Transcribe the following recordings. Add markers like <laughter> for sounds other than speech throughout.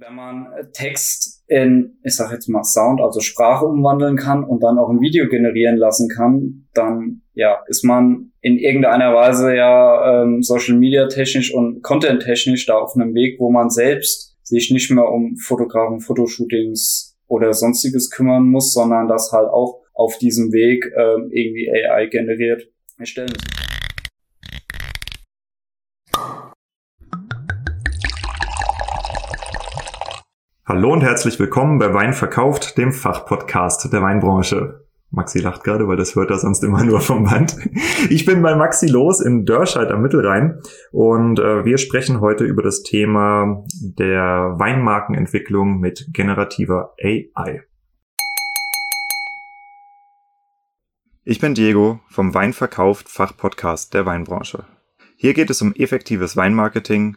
wenn man Text in, ich sag jetzt mal Sound, also Sprache umwandeln kann und dann auch ein Video generieren lassen kann, dann ja, ist man in irgendeiner Weise ja ähm, Social Media technisch und Content technisch da auf einem Weg, wo man selbst sich nicht mehr um Fotografen, Fotoshootings oder sonstiges kümmern muss, sondern das halt auch auf diesem Weg ähm, irgendwie AI generiert erstellen muss. Hallo und herzlich willkommen bei Wein verkauft, dem Fachpodcast der Weinbranche. Maxi lacht gerade, weil das hört er sonst immer nur vom Band. Ich bin bei Maxi Los in Dörscheid am Mittelrhein und äh, wir sprechen heute über das Thema der Weinmarkenentwicklung mit generativer AI. Ich bin Diego vom Wein verkauft Fachpodcast der Weinbranche. Hier geht es um effektives Weinmarketing,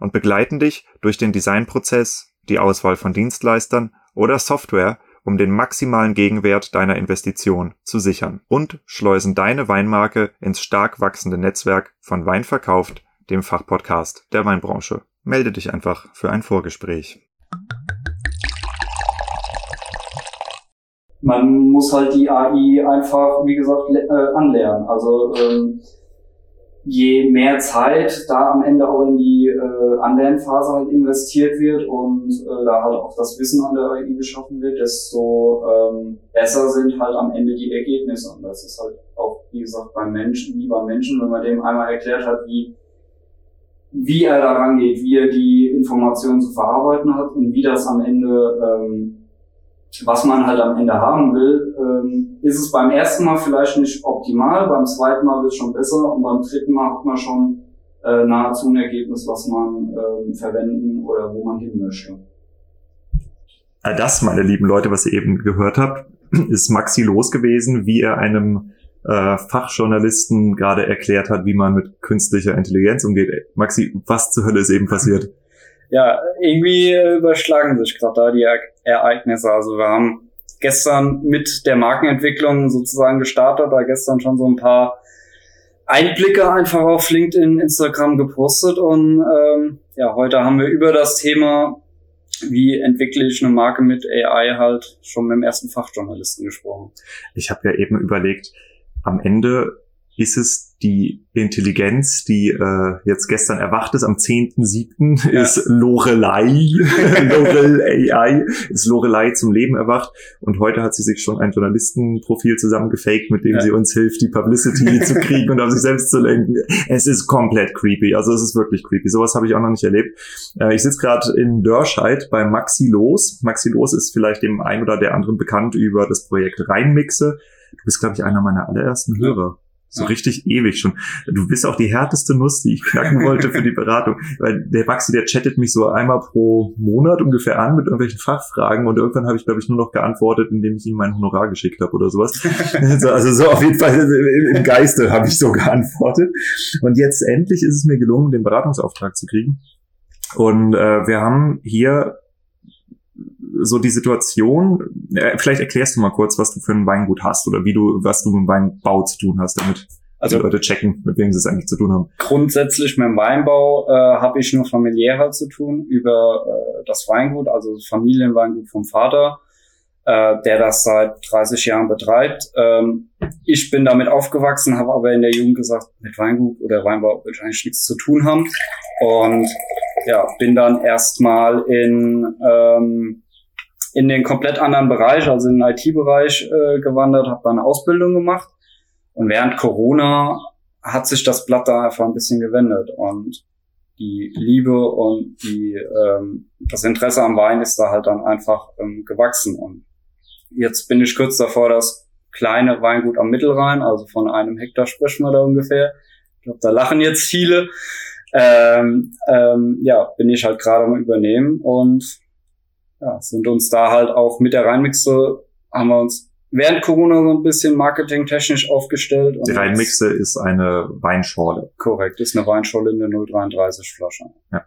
und begleiten dich durch den Designprozess, die Auswahl von Dienstleistern oder Software, um den maximalen Gegenwert deiner Investition zu sichern und schleusen deine Weinmarke ins stark wachsende Netzwerk von Wein verkauft, dem Fachpodcast der Weinbranche. Melde dich einfach für ein Vorgespräch. Man muss halt die AI einfach, wie gesagt, äh, anlernen. Also ähm, je mehr Zeit da am Ende auch in die äh, Anlernphase halt investiert wird und äh, da halt auch das Wissen an der AI geschaffen wird, desto ähm, besser sind halt am Ende die Ergebnisse. Und das ist halt auch, wie gesagt, beim Menschen, wie beim Menschen, wenn man dem einmal erklärt hat, wie, wie er da rangeht, wie er die Informationen zu verarbeiten hat und wie das am Ende ähm, was man halt am Ende haben will, ähm, ist es beim ersten Mal vielleicht nicht optimal, beim zweiten Mal wird es schon besser und beim dritten Mal hat man schon äh, nahezu ein Ergebnis, was man ähm, verwenden oder wo man hin möchte. Das, meine lieben Leute, was ihr eben gehört habt, <clears throat> ist Maxi los gewesen, wie er einem äh, Fachjournalisten gerade erklärt hat, wie man mit künstlicher Intelligenz umgeht. Maxi, was zur Hölle ist eben passiert? Ja, irgendwie überschlagen sich gerade da die Ereignisse. Also wir haben gestern mit der Markenentwicklung sozusagen gestartet, da gestern schon so ein paar Einblicke einfach auf LinkedIn, Instagram gepostet und ähm, ja, heute haben wir über das Thema, wie entwickle ich eine Marke mit AI halt schon mit dem ersten Fachjournalisten gesprochen. Ich habe ja eben überlegt, am Ende ist es die Intelligenz, die äh, jetzt gestern erwacht ist, am 10.7. Ja. ist Lorelei, <laughs> Lorel AI, ist Lorelei zum Leben erwacht und heute hat sie sich schon ein Journalistenprofil zusammengefaked, mit dem ja. sie uns hilft, die Publicity <laughs> zu kriegen und auf sich selbst zu lenken. Es ist komplett creepy, also es ist wirklich creepy. Sowas habe ich auch noch nicht erlebt. Äh, ich sitze gerade in Dörscheid bei Maxi Los. Maxi Los ist vielleicht dem einen oder der anderen bekannt über das Projekt Reinmixe. Du bist, glaube ich, einer meiner allerersten Hörer. So richtig ewig schon. Du bist auch die härteste Nuss, die ich knacken wollte für die Beratung. <laughs> Weil der Maxi, der chattet mich so einmal pro Monat ungefähr an mit irgendwelchen Fachfragen und irgendwann habe ich, glaube ich, nur noch geantwortet, indem ich ihm mein Honorar geschickt habe oder sowas. <laughs> also so auf jeden Fall im Geiste habe ich so geantwortet. Und jetzt endlich ist es mir gelungen, den Beratungsauftrag zu kriegen. Und äh, wir haben hier so die Situation, äh, vielleicht erklärst du mal kurz, was du für ein Weingut hast oder wie du, was du mit dem Weinbau zu tun hast, damit also die Leute checken, mit wem sie es eigentlich zu tun haben. Grundsätzlich mit dem Weinbau äh, habe ich nur familiärer zu tun über äh, das Weingut, also das Familienweingut vom Vater, äh, der das seit 30 Jahren betreibt. Ähm, ich bin damit aufgewachsen, habe aber in der Jugend gesagt, mit Weingut oder Weinbau will ich eigentlich nichts zu tun haben. Und ja, bin dann erstmal in ähm, in den komplett anderen Bereich, also in den IT-Bereich äh, gewandert, habe da eine Ausbildung gemacht. Und während Corona hat sich das Blatt da einfach ein bisschen gewendet und die Liebe und die ähm, das Interesse am Wein ist da halt dann einfach ähm, gewachsen. Und jetzt bin ich kurz davor, das kleine Weingut am Mittelrhein, also von einem Hektar sprechen wir da ungefähr. Ich glaube, da lachen jetzt viele. Ähm, ähm, ja, bin ich halt gerade am Übernehmen und ja, sind uns da halt auch mit der Rheinmixe, haben wir uns während Corona so ein bisschen marketingtechnisch aufgestellt. Die Rheinmixe ist eine Weinschorle. Korrekt, ist eine Weinschorle in der 033 Flasche. Ja.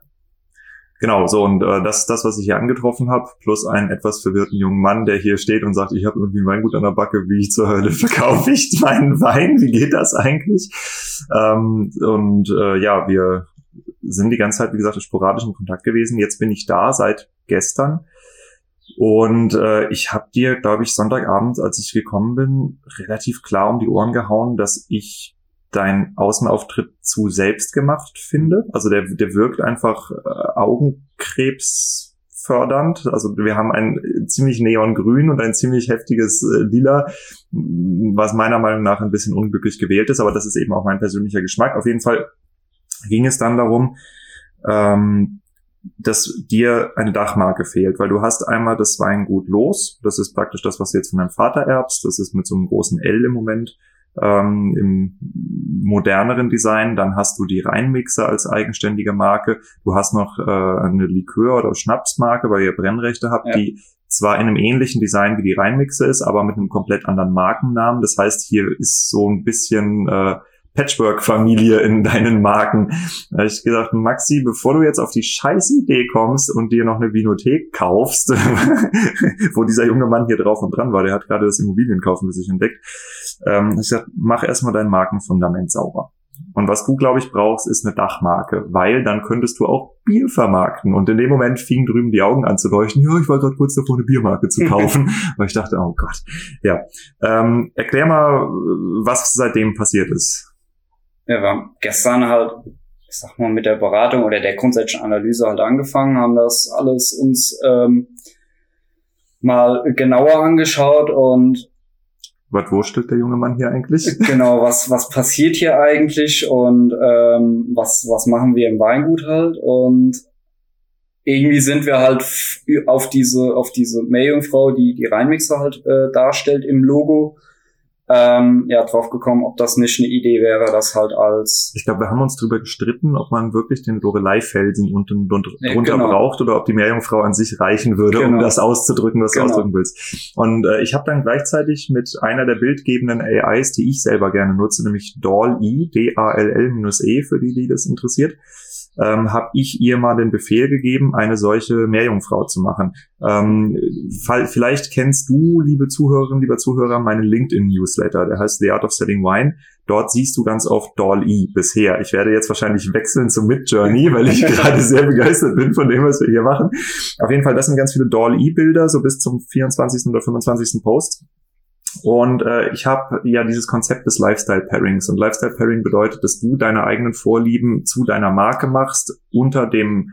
Genau, so und äh, das ist das, was ich hier angetroffen habe, plus einen etwas verwirrten jungen Mann, der hier steht und sagt, ich habe irgendwie ein Weingut an der Backe, wie ich zur Hölle verkaufe ich meinen Wein, wie geht das eigentlich? Ähm, und äh, ja, wir sind die ganze Zeit, wie gesagt, sporadisch in Kontakt gewesen. Jetzt bin ich da seit gestern und äh, ich habe dir, glaube ich, Sonntagabend, als ich gekommen bin, relativ klar um die Ohren gehauen, dass ich deinen Außenauftritt zu selbst gemacht finde. Also der, der wirkt einfach äh, Augenkrebs fördernd. Also wir haben ein ziemlich neongrün und ein ziemlich heftiges äh, Lila, was meiner Meinung nach ein bisschen unglücklich gewählt ist, aber das ist eben auch mein persönlicher Geschmack. Auf jeden Fall ging es dann darum, ähm, dass dir eine Dachmarke fehlt, weil du hast einmal das Weingut los, das ist praktisch das, was du jetzt von deinem Vater erbst, das ist mit so einem großen L im Moment ähm, im moderneren Design, dann hast du die Rheinmixer als eigenständige Marke, du hast noch äh, eine Likör- oder Schnapsmarke, weil ihr Brennrechte habt, ja. die zwar in einem ähnlichen Design wie die Rheinmixer ist, aber mit einem komplett anderen Markennamen. Das heißt, hier ist so ein bisschen äh, Patchwork-Familie in deinen Marken. Da habe ich gedacht, Maxi, bevor du jetzt auf die scheiß Idee kommst und dir noch eine Vinothek kaufst, <laughs> wo dieser junge Mann hier drauf und dran war, der hat gerade das Immobilienkaufen für sich entdeckt, ähm, ich gesagt, mach erstmal dein Markenfundament sauber. Und was du, glaube ich, brauchst, ist eine Dachmarke, weil dann könntest du auch Bier vermarkten. Und in dem Moment fingen drüben die Augen an zu leuchten. Ja, ich war gerade kurz davor, eine Biermarke zu kaufen. <laughs> weil ich dachte, oh Gott. Ja. Ähm, erklär mal, was seitdem passiert ist wir haben gestern halt, ich sag mal, mit der Beratung oder der grundsätzlichen Analyse halt angefangen, haben das alles uns ähm, mal genauer angeschaut und was wurstelt der junge Mann hier eigentlich? <laughs> Genau, was, was passiert hier eigentlich und ähm, was, was machen wir im Weingut halt und irgendwie sind wir halt auf diese, auf diese Meerjungfrau, die die Rheinmixer halt äh, darstellt im Logo, ähm, ja, drauf gekommen, ob das nicht eine Idee wäre, das halt als. Ich glaube, wir haben uns darüber gestritten, ob man wirklich den Lorelei-Felsen unten drunter nee, genau. braucht oder ob die Meerjungfrau an sich reichen würde, genau. um das auszudrücken, was genau. du ausdrücken willst. Und äh, ich habe dann gleichzeitig mit einer der bildgebenden AIs, die ich selber gerne nutze, nämlich DALL-E, D-A-L-L-E, für die, die das interessiert, ähm, habe ich ihr mal den Befehl gegeben, eine solche Meerjungfrau zu machen. Ähm, vielleicht kennst du, liebe Zuhörerinnen, lieber Zuhörer, meinen LinkedIn-Newsletter, der heißt The Art of Selling Wine. Dort siehst du ganz oft Doll-E bisher. Ich werde jetzt wahrscheinlich wechseln zum Mid-Journey, <laughs> weil ich gerade sehr begeistert bin von dem, was wir hier machen. Auf jeden Fall, das sind ganz viele Doll-E-Bilder, so bis zum 24. oder 25. Post. Und äh, ich habe ja dieses Konzept des Lifestyle Pairings. Und Lifestyle Pairing bedeutet, dass du deine eigenen Vorlieben zu deiner Marke machst unter dem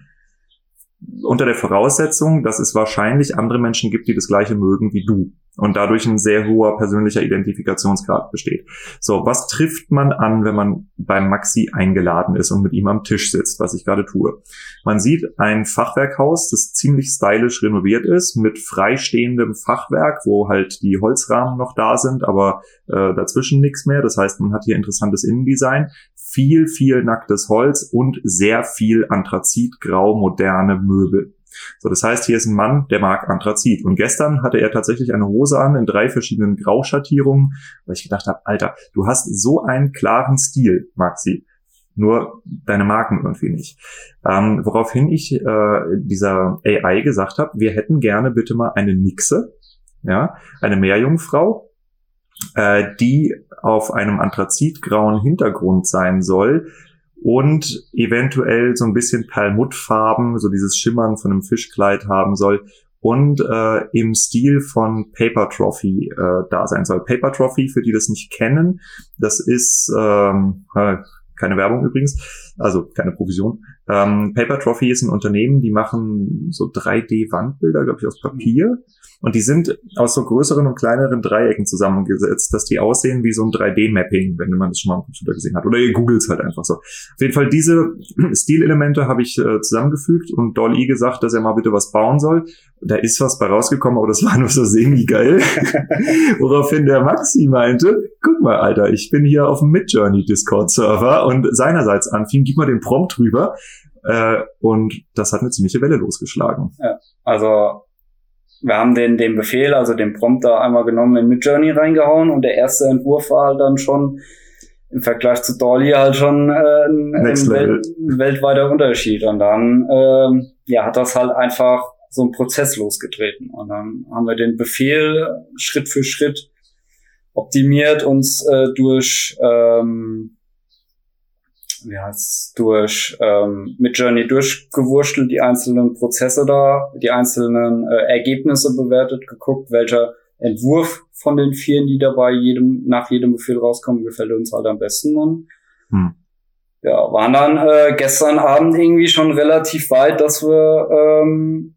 unter der Voraussetzung, dass es wahrscheinlich andere Menschen gibt, die das gleiche mögen wie du und dadurch ein sehr hoher persönlicher Identifikationsgrad besteht. So, was trifft man an, wenn man beim Maxi eingeladen ist und mit ihm am Tisch sitzt, was ich gerade tue? Man sieht ein Fachwerkhaus, das ziemlich stylisch renoviert ist, mit freistehendem Fachwerk, wo halt die Holzrahmen noch da sind, aber äh, dazwischen nichts mehr. Das heißt, man hat hier interessantes Innendesign, viel, viel nacktes Holz und sehr viel Anthrazitgrau moderne Möbel. So, das heißt, hier ist ein Mann, der mag Anthrazit. Und gestern hatte er tatsächlich eine Hose an in drei verschiedenen Grauschattierungen, weil ich gedacht habe, Alter, du hast so einen klaren Stil, Maxi. Nur deine Marken irgendwie nicht. Ähm, woraufhin ich äh, dieser AI gesagt habe, wir hätten gerne bitte mal eine Nixe, ja, eine Meerjungfrau, äh, die auf einem anthrazitgrauen Hintergrund sein soll, und eventuell so ein bisschen Perlmuttfarben, so dieses Schimmern von einem Fischkleid haben soll und äh, im Stil von Paper Trophy äh, da sein soll. Paper Trophy, für die das nicht kennen, das ist ähm, äh, keine Werbung übrigens, also keine Provision. Ähm, Paper Trophy ist ein Unternehmen, die machen so 3D-Wandbilder, glaube ich, aus Papier. Und die sind aus so größeren und kleineren Dreiecken zusammengesetzt, dass die aussehen wie so ein 3D-Mapping, wenn man das schon mal am Computer gesehen hat. Oder ihr googelt halt einfach so. Auf jeden Fall diese <clears throat> Stilelemente habe ich äh, zusammengefügt und Dolly gesagt, dass er mal bitte was bauen soll. Da ist was bei rausgekommen, aber das war nur so semi-geil. <laughs> Woraufhin der Maxi meinte, guck mal, Alter, ich bin hier auf dem Midjourney Discord-Server und seinerseits anfing, gib mal den Prompt rüber. Äh, und das hat eine ziemliche Welle losgeschlagen. Ja, also wir haben den, den Befehl, also den Prompt da einmal genommen in Midjourney reingehauen und der erste Entwurf war halt dann schon im Vergleich zu Dolly halt schon äh, ein, Welt, weltweiter Unterschied. Und dann ähm, ja, hat das halt einfach so einen Prozess losgetreten. Und dann haben wir den Befehl Schritt für Schritt optimiert, uns äh, durch ähm, wie heißt durch ähm, mit Journey durchgewurschtelt, die einzelnen Prozesse da, die einzelnen äh, Ergebnisse bewertet, geguckt, welcher Entwurf von den vielen, die dabei jedem nach jedem Befehl rauskommen, gefällt uns halt am besten und hm. ja, waren dann äh, gestern Abend irgendwie schon relativ weit, dass wir ähm,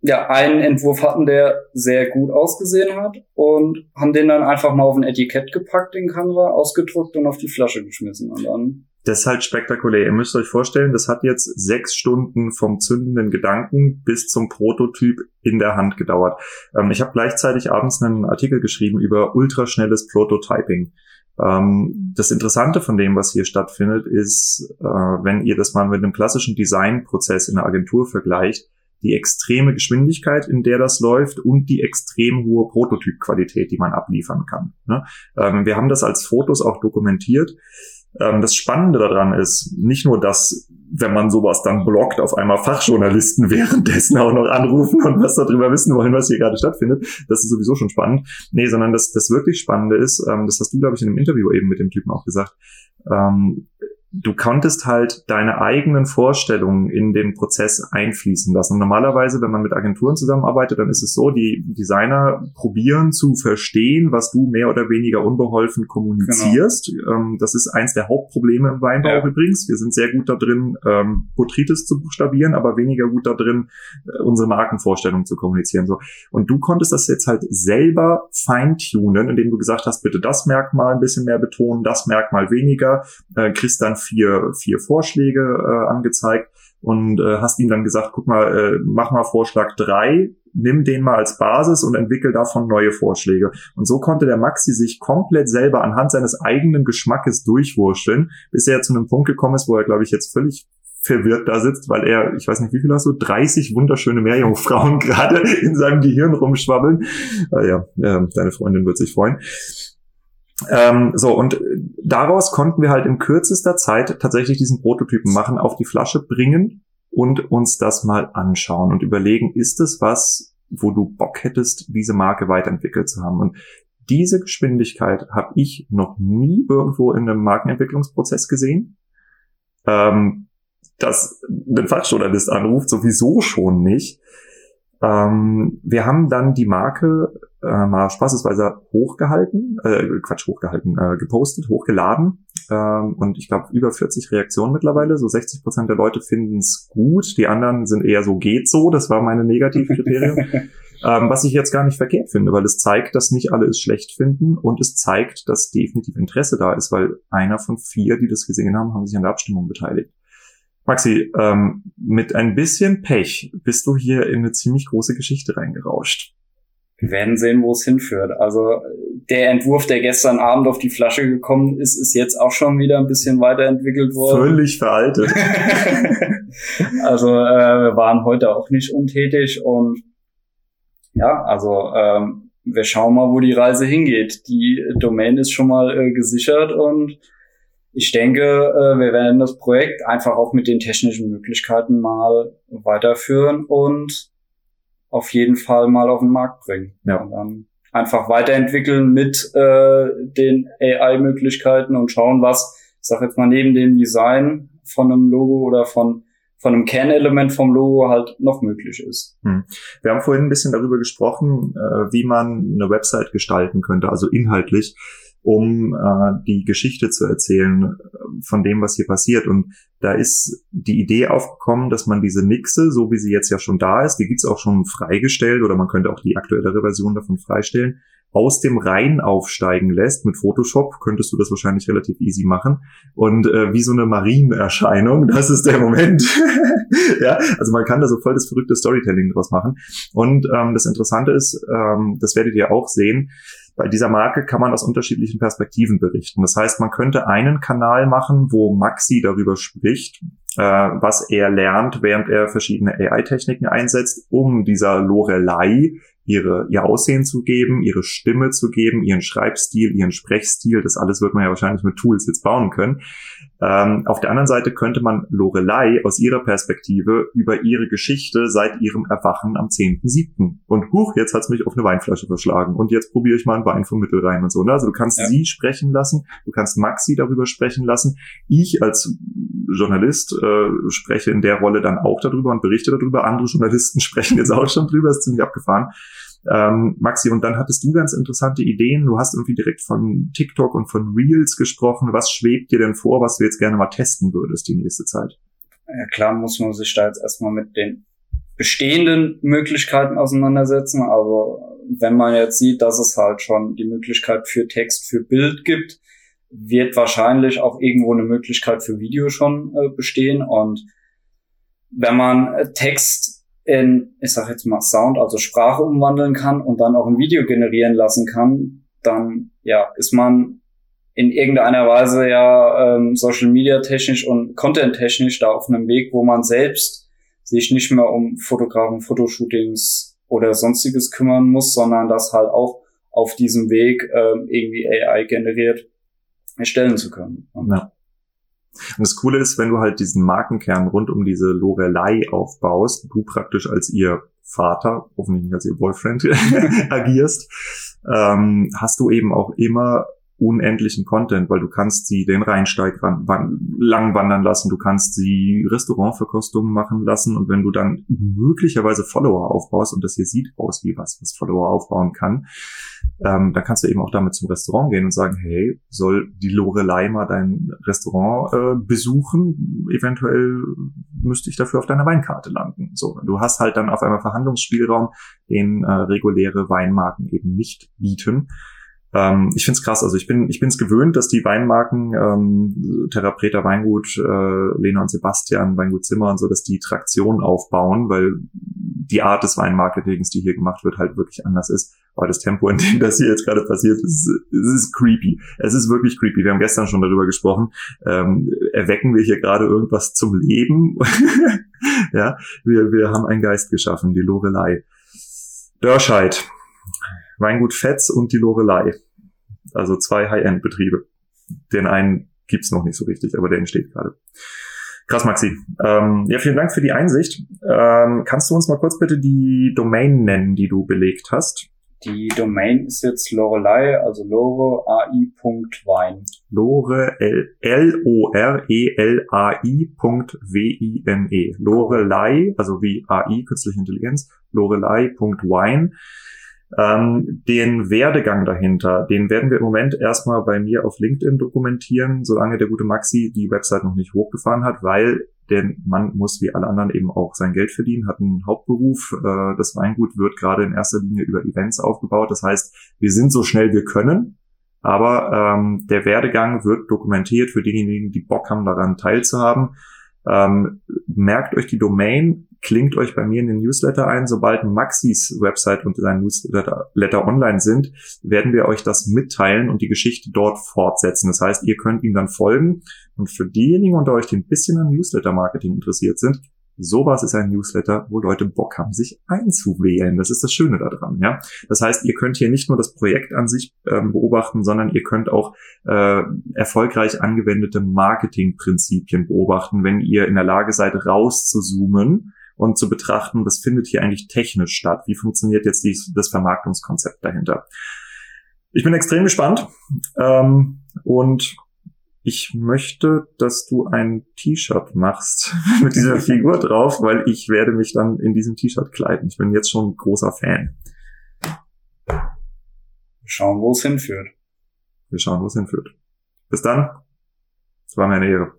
ja, einen Entwurf hatten, der sehr gut ausgesehen hat und haben den dann einfach mal auf ein Etikett gepackt, den Canva, ausgedruckt und auf die Flasche geschmissen und dann. Das ist halt spektakulär. Ihr müsst euch vorstellen, das hat jetzt sechs Stunden vom zündenden Gedanken bis zum Prototyp in der Hand gedauert. Ähm, ich habe gleichzeitig abends einen Artikel geschrieben über ultraschnelles Prototyping. Ähm, das Interessante von dem, was hier stattfindet, ist, äh, wenn ihr das mal mit einem klassischen Designprozess in der Agentur vergleicht, die extreme Geschwindigkeit, in der das läuft und die extrem hohe Prototypqualität, die man abliefern kann. Ne? Ähm, wir haben das als Fotos auch dokumentiert. Ähm, das Spannende daran ist nicht nur, dass wenn man sowas dann blockt, auf einmal Fachjournalisten <laughs> währenddessen auch noch anrufen und was darüber wissen wollen, was hier gerade stattfindet. Das ist sowieso schon spannend. Nee, sondern das, das wirklich Spannende ist, ähm, das hast du, glaube ich, in einem Interview eben mit dem Typen auch gesagt, ähm, du konntest halt deine eigenen Vorstellungen in den Prozess einfließen lassen. Und normalerweise, wenn man mit Agenturen zusammenarbeitet, dann ist es so, die Designer probieren zu verstehen, was du mehr oder weniger unbeholfen kommunizierst. Genau. Ähm, das ist eins der Hauptprobleme im Weinbau ja. übrigens. Wir sind sehr gut da drin, ähm, Botrytis zu buchstabieren, aber weniger gut da drin, äh, unsere Markenvorstellung zu kommunizieren. So. Und du konntest das jetzt halt selber feintunen, indem du gesagt hast, bitte das Merkmal ein bisschen mehr betonen, das Merkmal weniger, äh, kriegst dann vier, vier Vorschläge äh, angezeigt und äh, hast ihm dann gesagt, guck mal, äh, mach mal Vorschlag drei, nimm den mal als Basis und entwickel davon neue Vorschläge. Und so konnte der Maxi sich komplett selber anhand seines eigenen Geschmackes durchwurschteln, bis er zu einem Punkt gekommen ist, wo er, glaube ich, jetzt völlig verwirrt da sitzt, weil er, ich weiß nicht, wie viel hast du, 30 wunderschöne Meerjungfrauen <laughs> gerade in seinem Gehirn rumschwabbeln. Äh, ja, äh, deine Freundin wird sich freuen. Ähm, so, und daraus konnten wir halt in kürzester Zeit tatsächlich diesen Prototypen machen, auf die Flasche bringen und uns das mal anschauen und überlegen, ist es was, wo du Bock hättest, diese Marke weiterentwickelt zu haben? Und diese Geschwindigkeit habe ich noch nie irgendwo in einem Markenentwicklungsprozess gesehen. Ähm, dass ein Fachjournalist anruft, sowieso schon nicht. Ähm, wir haben dann die Marke äh, mal spaßesweise hochgehalten, äh, Quatsch, hochgehalten, äh, gepostet, hochgeladen. Ähm, und ich glaube, über 40 Reaktionen mittlerweile. So 60 Prozent der Leute finden es gut. Die anderen sind eher so, geht so. Das war meine Negativkriterien. <laughs> ähm, was ich jetzt gar nicht verkehrt finde, weil es zeigt, dass nicht alle es schlecht finden und es zeigt, dass definitiv Interesse da ist, weil einer von vier, die das gesehen haben, haben sich an der Abstimmung beteiligt. Maxi, ähm, mit ein bisschen Pech bist du hier in eine ziemlich große Geschichte reingerauscht. Wir werden sehen, wo es hinführt. Also der Entwurf, der gestern Abend auf die Flasche gekommen ist, ist jetzt auch schon wieder ein bisschen weiterentwickelt worden. Völlig veraltet. <laughs> also äh, wir waren heute auch nicht untätig und ja, also ähm, wir schauen mal, wo die Reise hingeht. Die Domain ist schon mal äh, gesichert und ich denke, äh, wir werden das Projekt einfach auch mit den technischen Möglichkeiten mal weiterführen und auf jeden Fall mal auf den Markt bringen. Ja. Und dann einfach weiterentwickeln mit äh, den AI-Möglichkeiten und schauen, was, ich sag jetzt mal, neben dem Design von einem Logo oder von von einem Kernelement vom Logo halt noch möglich ist. Hm. Wir haben vorhin ein bisschen darüber gesprochen, äh, wie man eine Website gestalten könnte, also inhaltlich um äh, die Geschichte zu erzählen äh, von dem, was hier passiert. Und da ist die Idee aufgekommen, dass man diese Mixe, so wie sie jetzt ja schon da ist, die gibt's auch schon freigestellt oder man könnte auch die aktuellere Version davon freistellen, aus dem Rhein aufsteigen lässt. Mit Photoshop könntest du das wahrscheinlich relativ easy machen. Und äh, wie so eine Marienerscheinung, <laughs> das ist der Moment. <laughs> ja, also man kann da so voll das verrückte Storytelling draus machen. Und ähm, das Interessante ist, ähm, das werdet ihr auch sehen, bei dieser Marke kann man aus unterschiedlichen Perspektiven berichten. Das heißt, man könnte einen Kanal machen, wo Maxi darüber spricht, äh, was er lernt, während er verschiedene AI-Techniken einsetzt, um dieser Lorelei ihre, ihr Aussehen zu geben, ihre Stimme zu geben, ihren Schreibstil, ihren Sprechstil. Das alles wird man ja wahrscheinlich mit Tools jetzt bauen können. Ähm, auf der anderen Seite könnte man Lorelei aus ihrer Perspektive über ihre Geschichte seit ihrem Erwachen am 10.7. Und huch, jetzt hat's mich auf eine Weinflasche verschlagen und jetzt probiere ich mal einen Wein vom Mittel rein und so. Ne? Also du kannst ja. sie sprechen lassen, du kannst Maxi darüber sprechen lassen. Ich als Journalist äh, spreche in der Rolle dann auch darüber und berichte darüber. Andere Journalisten <laughs> sprechen jetzt auch schon drüber, ist ziemlich abgefahren. Ähm, Maxi, und dann hattest du ganz interessante Ideen. Du hast irgendwie direkt von TikTok und von Reels gesprochen. Was schwebt dir denn vor, was du jetzt gerne mal testen würdest die nächste Zeit? Ja, klar muss man sich da jetzt erstmal mit den bestehenden Möglichkeiten auseinandersetzen. Also wenn man jetzt sieht, dass es halt schon die Möglichkeit für Text, für Bild gibt, wird wahrscheinlich auch irgendwo eine Möglichkeit für Video schon äh, bestehen. Und wenn man äh, Text in, ich sag jetzt mal Sound, also Sprache umwandeln kann und dann auch ein Video generieren lassen kann, dann ja ist man in irgendeiner Weise ja ähm, Social Media technisch und Content technisch da auf einem Weg, wo man selbst sich nicht mehr um Fotografen, Fotoshootings oder sonstiges kümmern muss, sondern das halt auch auf diesem Weg ähm, irgendwie AI generiert erstellen zu können. Ja. Und das Coole ist, wenn du halt diesen Markenkern rund um diese Lorelei aufbaust, du praktisch als ihr Vater, hoffentlich nicht als ihr Boyfriend, <laughs> agierst, ähm, hast du eben auch immer unendlichen Content, weil du kannst sie den Rheinsteig ran, lang wandern lassen, du kannst sie Restaurantverkostungen machen lassen und wenn du dann möglicherweise Follower aufbaust und das hier sieht aus wie was, was Follower aufbauen kann, ähm, dann kannst du eben auch damit zum Restaurant gehen und sagen, hey, soll die Lorelei mal dein Restaurant äh, besuchen? Eventuell müsste ich dafür auf deiner Weinkarte landen. So, du hast halt dann auf einmal Verhandlungsspielraum, den äh, reguläre Weinmarken eben nicht bieten. Ähm, ich finde es krass. Also ich bin ich bin es gewöhnt, dass die Weinmarken ähm, Therapreta Weingut, äh, Lena und Sebastian, Weingut Zimmer und so, dass die Traktion aufbauen, weil die Art des Weinmarketings, die hier gemacht wird, halt wirklich anders ist. Aber das Tempo, in dem das hier jetzt gerade passiert, ist, ist creepy. Es ist wirklich creepy. Wir haben gestern schon darüber gesprochen. Ähm, erwecken wir hier gerade irgendwas zum Leben? <laughs> ja, wir, wir haben einen Geist geschaffen, die Lorelei. Dörscheid. Weingut Fetz und die Lorelei. Also zwei High-End-Betriebe. Den einen gibt's noch nicht so richtig, aber der entsteht gerade. Krass, Maxi. Ähm, ja, vielen Dank für die Einsicht. Ähm, kannst du uns mal kurz bitte die Domain nennen, die du belegt hast? Die Domain ist jetzt Lorelei, also Lore AI.wein. Lore L-O-R-E-L-A-I.W-I-N-E. E. Lorelei, also wie AI, künstliche Intelligenz, lorelei.wine. Ähm, den Werdegang dahinter, den werden wir im Moment erstmal bei mir auf LinkedIn dokumentieren, solange der gute Maxi die Website noch nicht hochgefahren hat, weil denn man muss wie alle anderen eben auch sein Geld verdienen, hat einen Hauptberuf. Äh, das Weingut wird gerade in erster Linie über Events aufgebaut. Das heißt, wir sind so schnell wir können, aber ähm, der Werdegang wird dokumentiert für diejenigen, die Bock haben, daran teilzuhaben. Ähm, merkt euch die Domain, klingt euch bei mir in den Newsletter ein. Sobald Maxis Website und sein Newsletter online sind, werden wir euch das mitteilen und die Geschichte dort fortsetzen. Das heißt, ihr könnt ihm dann folgen. Und für diejenigen unter euch, die ein bisschen an Newsletter-Marketing interessiert sind, sowas ist ein Newsletter, wo Leute Bock haben, sich einzuwählen. Das ist das Schöne daran. Ja? Das heißt, ihr könnt hier nicht nur das Projekt an sich ähm, beobachten, sondern ihr könnt auch äh, erfolgreich angewendete Marketingprinzipien beobachten, wenn ihr in der Lage seid, rauszuzoomen und zu betrachten, was findet hier eigentlich technisch statt? Wie funktioniert jetzt dies, das Vermarktungskonzept dahinter? Ich bin extrem gespannt ähm, und ich möchte, dass du ein T-Shirt machst <laughs> mit dieser Figur drauf, weil ich werde mich dann in diesem T-Shirt kleiden. Ich bin jetzt schon ein großer Fan. Wir schauen, wo es hinführt. Wir schauen, wo es hinführt. Bis dann. Es war mir eine Ehre.